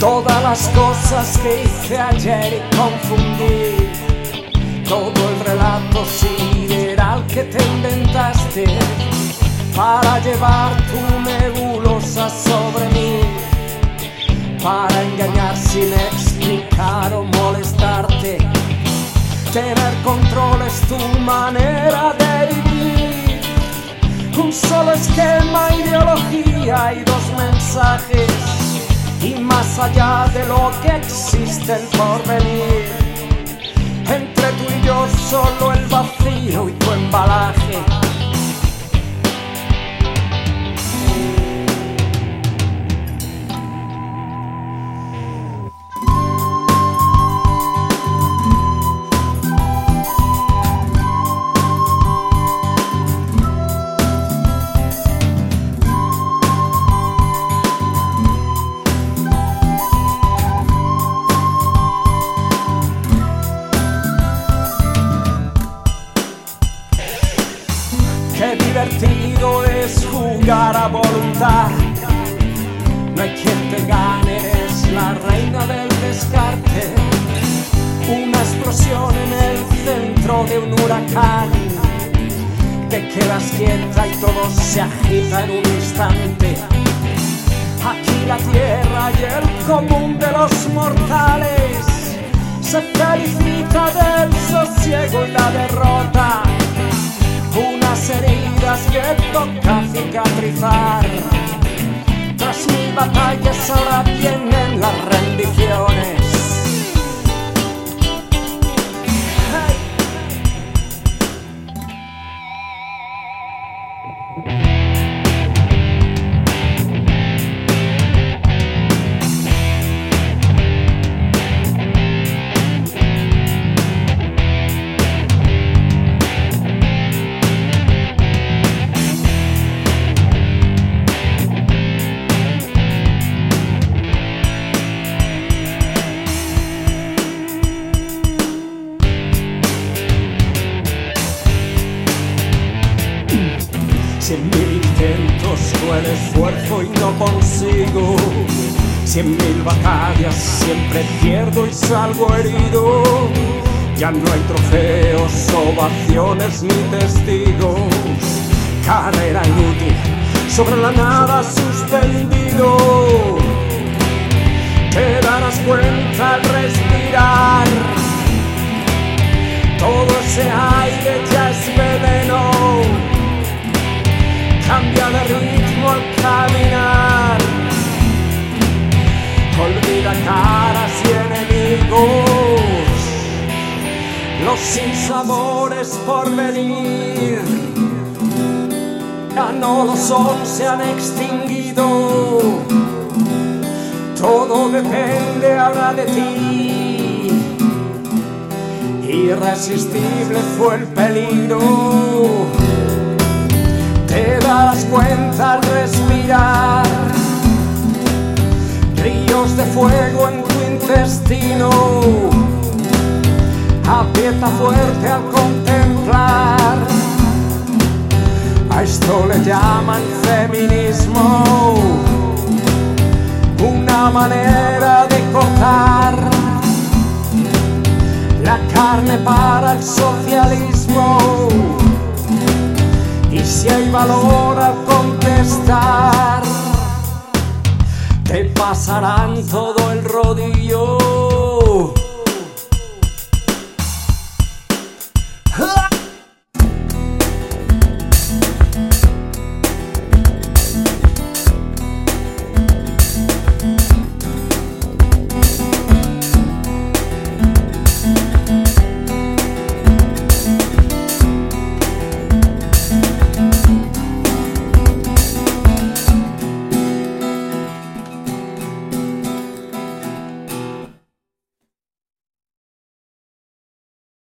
Todas las cosas que hice ayer y confundí. Todo el relato sideral que te inventaste para llevar tu nebulosa sobre mí. Para engañar sin explicar o molestarte. Tener control es tu manera de vivir. Un solo esquema, ideología y dos mensajes y más allá de lo que existe el porvenir. Voluntad. No hay quien te gane, eres la reina del descarte. Una explosión en el centro de un huracán. Te quedas quieta y todo se agita en un instante. Aquí la tierra y el común de los mortales se felicita del sosiego y la derrota unas heridas que toca cicatrizar. Tras mil batallas ahora vienen las rendiciones. Intentos con esfuerzo y no consigo. Cien mil batallas, siempre pierdo y salgo herido. Ya no hay trofeos, ovaciones ni testigos. Carrera inútil, sobre la nada suspendido. Te darás cuenta al respirar. Todo ese aire los sinsabores por venir. Ya no lo son, se han extinguido. Todo depende ahora de ti. Irresistible fue el peligro te das cuenta al respirar. Ríos de fuego en tu intestino, aprieta fuerte al contemplar. A esto le llaman feminismo, una manera de cortar la carne para el socialismo y si hay valor al contestar, te pasarán todo el rodillo. Ha!